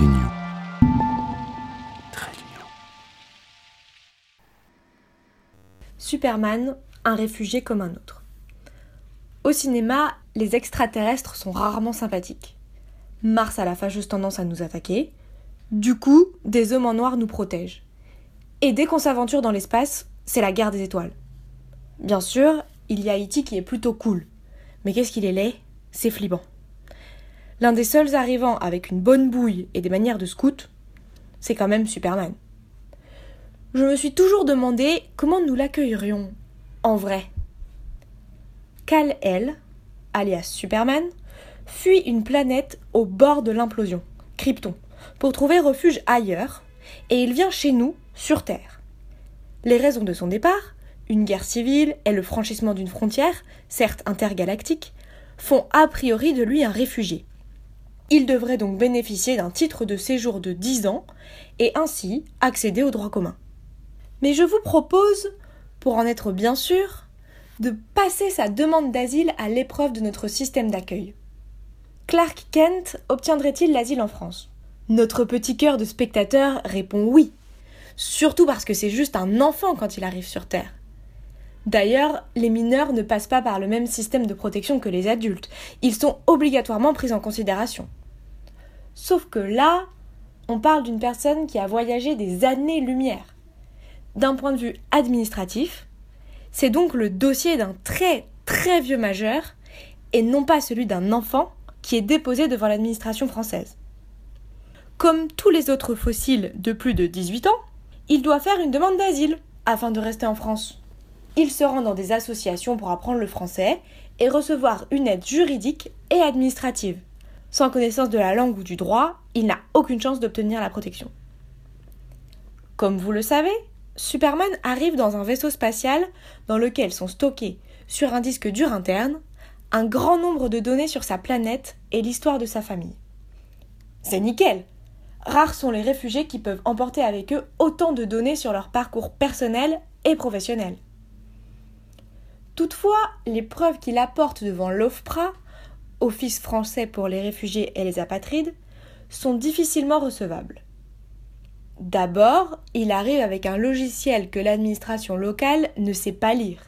d'union. Trait d'union. Superman, un réfugié comme un autre. Au cinéma, les extraterrestres sont rarement sympathiques. Mars a la fâcheuse tendance à nous attaquer. Du coup, des hommes en noir nous protègent. Et dès qu'on s'aventure dans l'espace, c'est la guerre des étoiles. Bien sûr, il y a E.T. qui est plutôt cool. Mais qu'est-ce qu'il est laid? C'est flippant. L'un des seuls arrivants avec une bonne bouille et des manières de scout, c'est quand même Superman. Je me suis toujours demandé comment nous l'accueillerions en vrai. Kal-El, alias Superman, fuit une planète au bord de l'implosion, Krypton, pour trouver refuge ailleurs, et il vient chez nous, sur Terre. Les raisons de son départ, une guerre civile et le franchissement d'une frontière, certes intergalactique, font a priori de lui un réfugié. Il devrait donc bénéficier d'un titre de séjour de 10 ans et ainsi accéder au droit commun. Mais je vous propose, pour en être bien sûr, de passer sa demande d'asile à l'épreuve de notre système d'accueil. Clark Kent obtiendrait-il l'asile en France? Notre petit cœur de spectateur répond oui, surtout parce que c'est juste un enfant quand il arrive sur Terre. D'ailleurs, les mineurs ne passent pas par le même système de protection que les adultes, ils sont obligatoirement pris en considération. Sauf que là, on parle d'une personne qui a voyagé des années-lumière. D'un point de vue administratif, c'est donc le dossier d'un très très vieux majeur et non pas celui d'un enfant qui est déposé devant l'administration française. Comme tous les autres fossiles de plus de 18 ans, il doit faire une demande d'asile afin de rester en France. Il se rend dans des associations pour apprendre le français et recevoir une aide juridique et administrative. Sans connaissance de la langue ou du droit, il n'a aucune chance d'obtenir la protection. Comme vous le savez, Superman arrive dans un vaisseau spatial dans lequel sont stockés, sur un disque dur interne, un grand nombre de données sur sa planète et l'histoire de sa famille. C'est nickel Rares sont les réfugiés qui peuvent emporter avec eux autant de données sur leur parcours personnel et professionnel. Toutefois, les preuves qu'il apporte devant l'OFPRA Office français pour les réfugiés et les apatrides, sont difficilement recevables. D'abord, il arrive avec un logiciel que l'administration locale ne sait pas lire.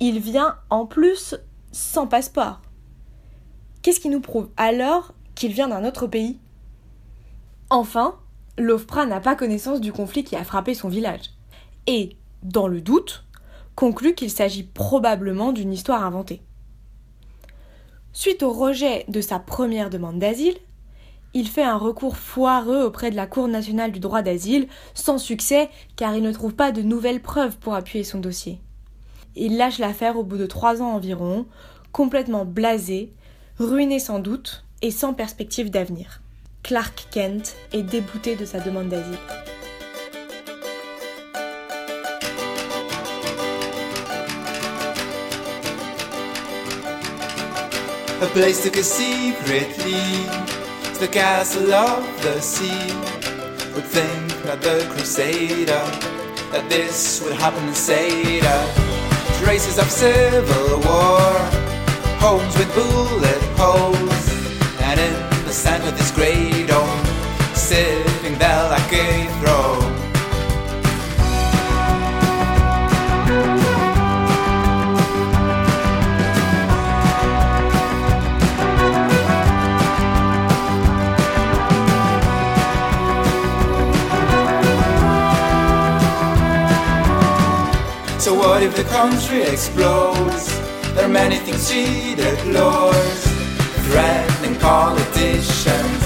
Il vient en plus sans passeport. Qu'est-ce qui nous prouve alors qu'il vient d'un autre pays? Enfin, l'OFPRA n'a pas connaissance du conflit qui a frappé son village. Et, dans le doute, conclut qu'il s'agit probablement d'une histoire inventée. Suite au rejet de sa première demande d'asile, il fait un recours foireux auprès de la Cour nationale du droit d'asile, sans succès car il ne trouve pas de nouvelles preuves pour appuyer son dossier. Il lâche l'affaire au bout de trois ans environ, complètement blasé, ruiné sans doute et sans perspective d'avenir. Clark Kent est débouté de sa demande d'asile. A place to us secretly to the castle of the sea. Would think that the crusader that this would happen in that traces of civil war, homes with bullet holes, and in the center of this great dome, sitting there like a throne. So what if the country explodes? There are many things she deplores. Threatening politicians,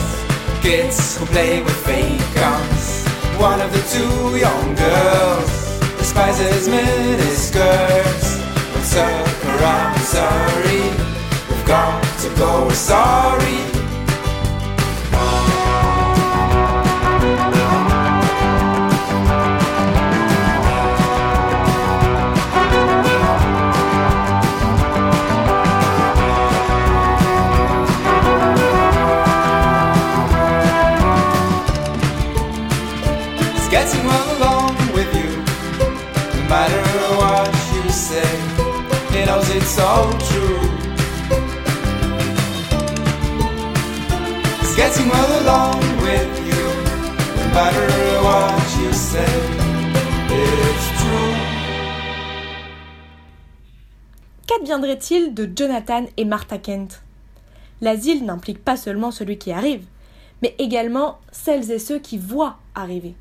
kids who play with fake guns. One of the two young girls despises miniskirts. But circle around, sorry, we've got to go, we're sorry. Getting well along with you. No matter what you say, he knows it's all true. He's getting well along with you, no matter what you say. It's true. Qu'adviendrait-il de Jonathan et Martha Kent? L'asile n'implique pas seulement celui qui arrive, mais également celles et ceux qui voient arriver.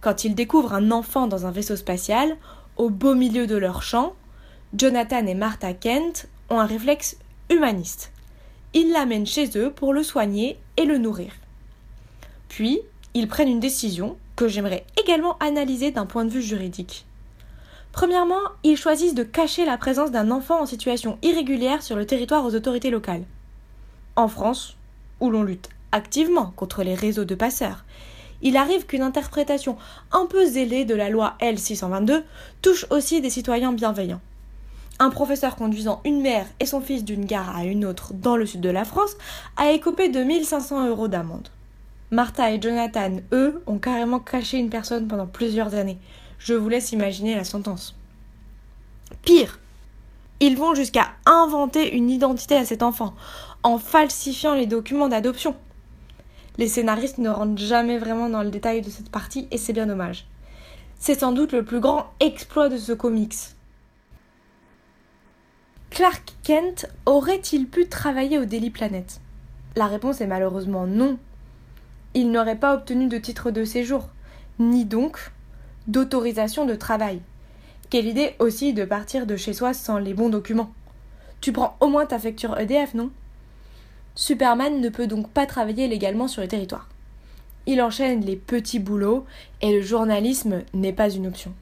Quand ils découvrent un enfant dans un vaisseau spatial, au beau milieu de leur champ, Jonathan et Martha Kent ont un réflexe humaniste. Ils l'amènent chez eux pour le soigner et le nourrir. Puis, ils prennent une décision que j'aimerais également analyser d'un point de vue juridique. Premièrement, ils choisissent de cacher la présence d'un enfant en situation irrégulière sur le territoire aux autorités locales. En France, où l'on lutte activement contre les réseaux de passeurs, il arrive qu'une interprétation un peu zélée de la loi L622 touche aussi des citoyens bienveillants. Un professeur conduisant une mère et son fils d'une gare à une autre dans le sud de la France a écopé de 1500 euros d'amende. Martha et Jonathan, eux, ont carrément caché une personne pendant plusieurs années. Je vous laisse imaginer la sentence. Pire, ils vont jusqu'à inventer une identité à cet enfant, en falsifiant les documents d'adoption. Les scénaristes ne rentrent jamais vraiment dans le détail de cette partie et c'est bien dommage. C'est sans doute le plus grand exploit de ce comics. Clark Kent aurait-il pu travailler au Daily Planet? La réponse est malheureusement non. Il n'aurait pas obtenu de titre de séjour, ni donc d'autorisation de travail. Quelle idée aussi de partir de chez soi sans les bons documents? Tu prends au moins ta facture EDF, non? Superman ne peut donc pas travailler légalement sur le territoire. Il enchaîne les petits boulots et le journalisme n'est pas une option.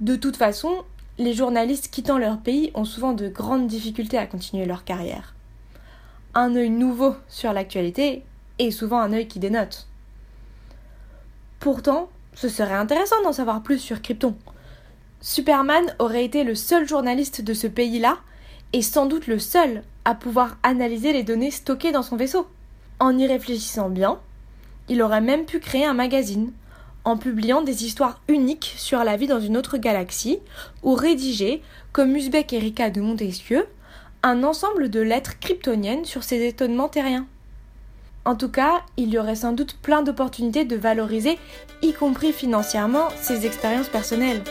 De toute façon, les journalistes quittant leur pays ont souvent de grandes difficultés à continuer leur carrière. Un œil nouveau sur l'actualité est souvent un œil qui dénote. Pourtant, ce serait intéressant d'en savoir plus sur Krypton. Superman aurait été le seul journaliste de ce pays-là et sans doute le seul à pouvoir analyser les données stockées dans son vaisseau. En y réfléchissant bien, il aurait même pu créer un magazine en publiant des histoires uniques sur la vie dans une autre galaxie ou rédiger, comme Usbek Erika de Montesquieu, un ensemble de lettres kryptoniennes sur ces étonnements terriens. En tout cas, il y aurait sans doute plein d'opportunités de valoriser, y compris financièrement, ses expériences personnelles.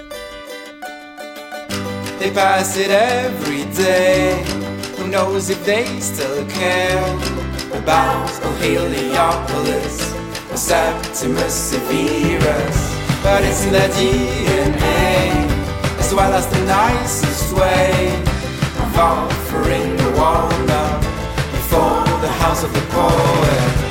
They pass it every day. Who knows if they still care about oh Heliopolis or Septimus Severus? But it's in their DNA as well as the nicest way of offering the up before the house of the poet.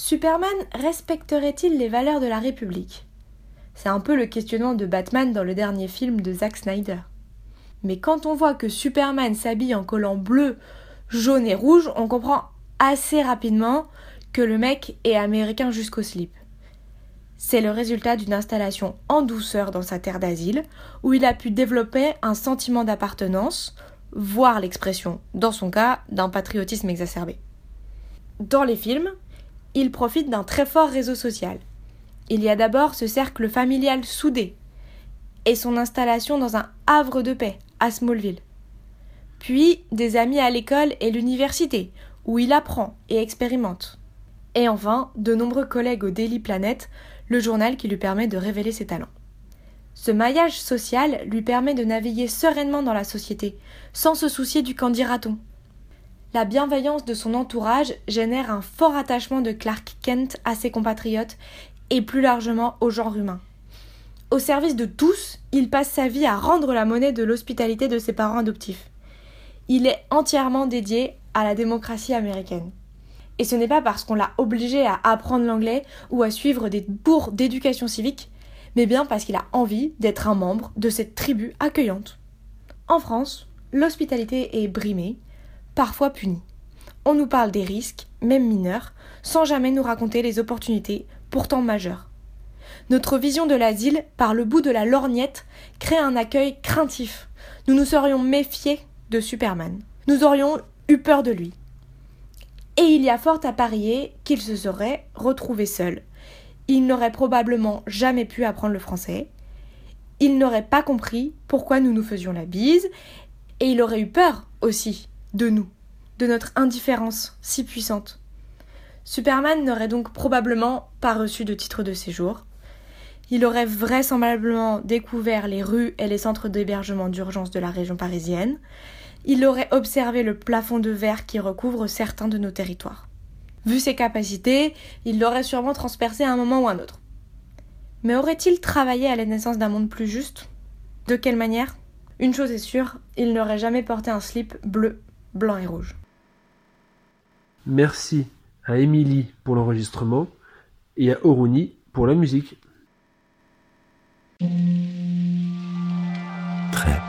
Superman respecterait-il les valeurs de la République? C'est un peu le questionnement de Batman dans le dernier film de Zack Snyder. Mais quand on voit que Superman s'habille en collant bleu, jaune et rouge, on comprend assez rapidement que le mec est américain jusqu'au slip. C'est le résultat d'une installation en douceur dans sa terre d'asile, où il a pu développer un sentiment d'appartenance, voire l'expression, dans son cas, d'un patriotisme exacerbé. Dans les films, il profite d'un très fort réseau social. Il y a d'abord ce cercle familial soudé et son installation dans un havre de paix à Smallville. Puis des amis à l'école et l'université, où il apprend et expérimente. Et enfin, de nombreux collègues au Daily Planet, le journal qui lui permet de révéler ses talents. Ce maillage social lui permet de naviguer sereinement dans la société, sans se soucier du qu'en. La bienveillance de son entourage génère un fort attachement de Clark Kent à ses compatriotes et plus largement au genre humain. Au service de tous, il passe sa vie à rendre la monnaie de l'hospitalité de ses parents adoptifs. Il est entièrement dédié à la démocratie américaine. Et ce n'est pas parce qu'on l'a obligé à apprendre l'anglais ou à suivre des cours d'éducation civique, mais bien parce qu'il a envie d'être un membre de cette tribu accueillante. En France, l'hospitalité est brimée, parfois punis. On nous parle des risques, même mineurs, sans jamais nous raconter les opportunités, pourtant majeures. Notre vision de l'asile, par le bout de la lorgnette, crée un accueil craintif. Nous nous serions méfiés de Superman. Nous aurions eu peur de lui. Et il y a fort à parier qu'il se serait retrouvé seul. Il n'aurait probablement jamais pu apprendre le français. Il n'aurait pas compris pourquoi nous nous faisions la bise. Et il aurait eu peur aussi de nous, de notre indifférence si puissante. Superman n'aurait donc probablement pas reçu de titre de séjour. Il aurait vraisemblablement découvert les rues et les centres d'hébergement d'urgence de la région parisienne. Il aurait observé le plafond de verre qui recouvre certains de nos territoires. Vu ses capacités, il l'aurait sûrement transpercé à un moment ou un autre. Mais aurait-il travaillé à la naissance d'un monde plus juste? De quelle manière? Une chose est sûre, il n'aurait jamais porté un slip bleu, blanc et rouge. Merci à Émilie pour l'enregistrement et à Oruni pour la musique. Trait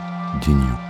d'union.